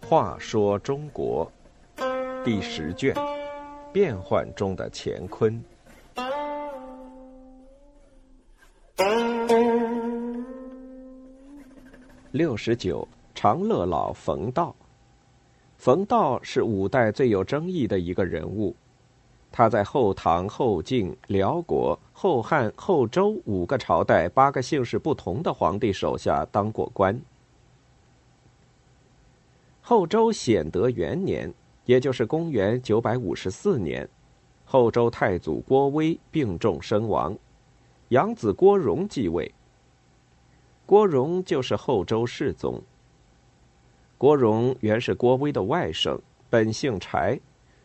话说中国第十卷：变幻中的乾坤。六十九，长乐老冯道。冯道是五代最有争议的一个人物。他在后唐、后晋、辽国、后汉、后周五个朝代、八个姓氏不同的皇帝手下当过官。后周显德元年，也就是公元九百五十四年，后周太祖郭威病重身亡，养子郭荣继位。郭荣就是后周世宗。郭荣原是郭威的外甥，本姓柴，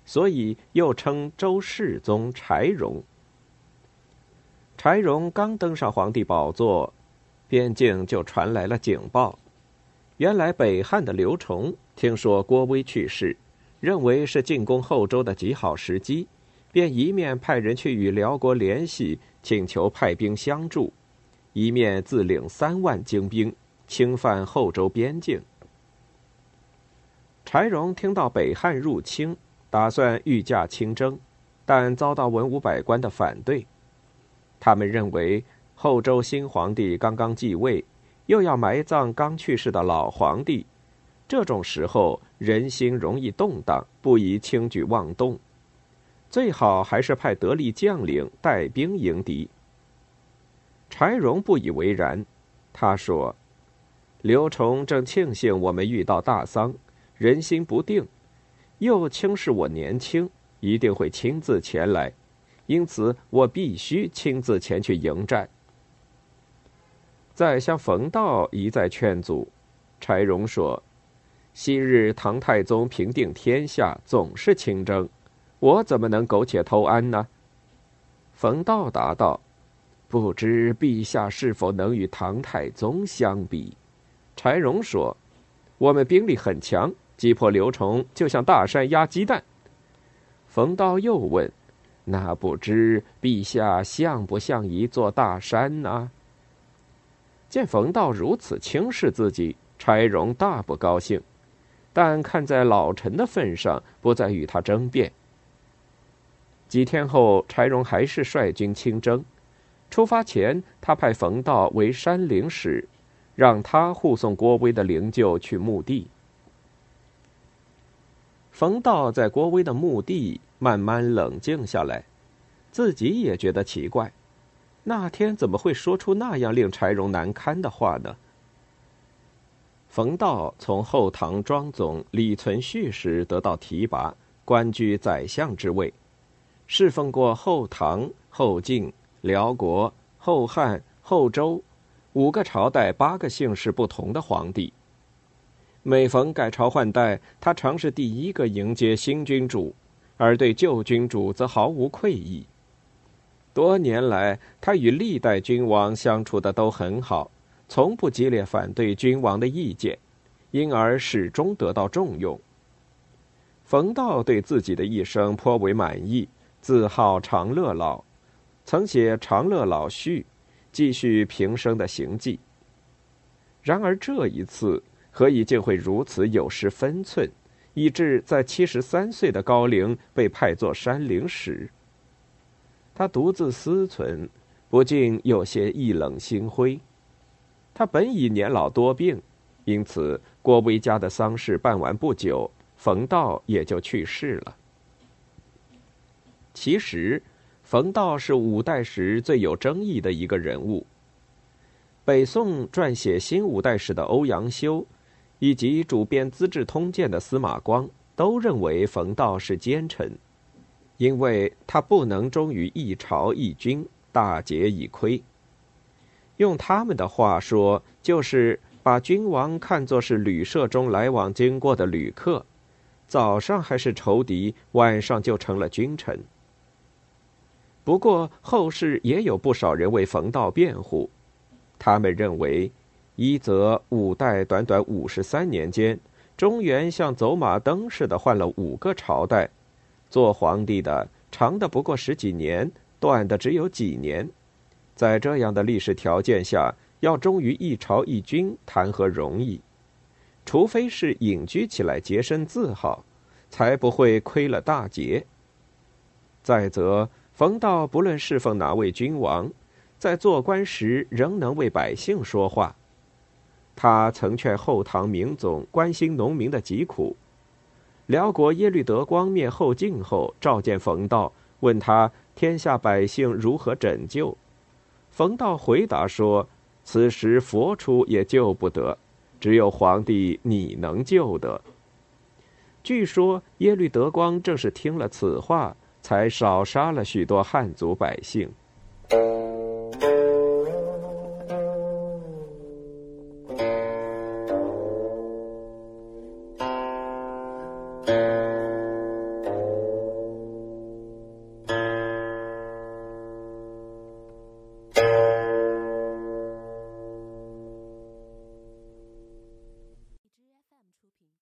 所以又称周世宗柴荣。柴荣刚登上皇帝宝座，边境就传来了警报。原来北汉的刘崇听说郭威去世，认为是进攻后周的极好时机，便一面派人去与辽国联系，请求派兵相助，一面自领三万精兵，侵犯后周边境。柴荣听到北汉入侵，打算御驾亲征，但遭到文武百官的反对。他们认为后周新皇帝刚刚继位，又要埋葬刚去世的老皇帝，这种时候人心容易动荡，不宜轻举妄动，最好还是派得力将领带兵迎敌。柴荣不以为然，他说：“刘崇正庆幸我们遇到大丧。”人心不定，又轻视我年轻，一定会亲自前来，因此我必须亲自前去迎战。再向冯道一再劝阻，柴荣说：“昔日唐太宗平定天下，总是亲征，我怎么能苟且偷安呢？”冯道答道：“不知陛下是否能与唐太宗相比？”柴荣说：“我们兵力很强。”击破刘崇，就像大山压鸡蛋。冯道又问：“那不知陛下像不像一座大山呢？”见冯道如此轻视自己，柴荣大不高兴，但看在老臣的份上，不再与他争辩。几天后，柴荣还是率军亲征。出发前，他派冯道为山陵使，让他护送郭威的灵柩去墓地。冯道在郭威的墓地慢慢冷静下来，自己也觉得奇怪，那天怎么会说出那样令柴荣难堪的话呢？冯道从后唐庄总李存勖时得到提拔，官居宰相之位，侍奉过后唐、后晋、辽国、后汉、后周五个朝代八个姓氏不同的皇帝。每逢改朝换代，他常是第一个迎接新君主，而对旧君主则毫无愧意。多年来，他与历代君王相处的都很好，从不激烈反对君王的意见，因而始终得到重用。冯道对自己的一生颇为满意，自号长乐老，曾写《长乐老序》，继续平生的行迹。然而这一次。何以竟会如此有失分寸，以致在七十三岁的高龄被派作山陵使？他独自思忖，不禁有些意冷心灰。他本已年老多病，因此郭威家的丧事办完不久，冯道也就去世了。其实，冯道是五代时最有争议的一个人物。北宋撰写新五代史的欧阳修。以及主编《资治通鉴》的司马光都认为冯道是奸臣，因为他不能忠于一朝一君，大节已亏。用他们的话说，就是把君王看作是旅社中来往经过的旅客，早上还是仇敌，晚上就成了君臣。不过后世也有不少人为冯道辩护，他们认为。一则五代短短五十三年间，中原像走马灯似的换了五个朝代，做皇帝的长的不过十几年，短的只有几年，在这样的历史条件下，要忠于一朝一君，谈何容易？除非是隐居起来洁身自好，才不会亏了大节。再则，冯道不论侍奉哪位君王，在做官时仍能为百姓说话。他曾劝后唐明总关心农民的疾苦。辽国耶律德光灭后晋后，召见冯道，问他天下百姓如何拯救。冯道回答说：“此时佛出也救不得，只有皇帝你能救得。”据说耶律德光正是听了此话，才少杀了许多汉族百姓。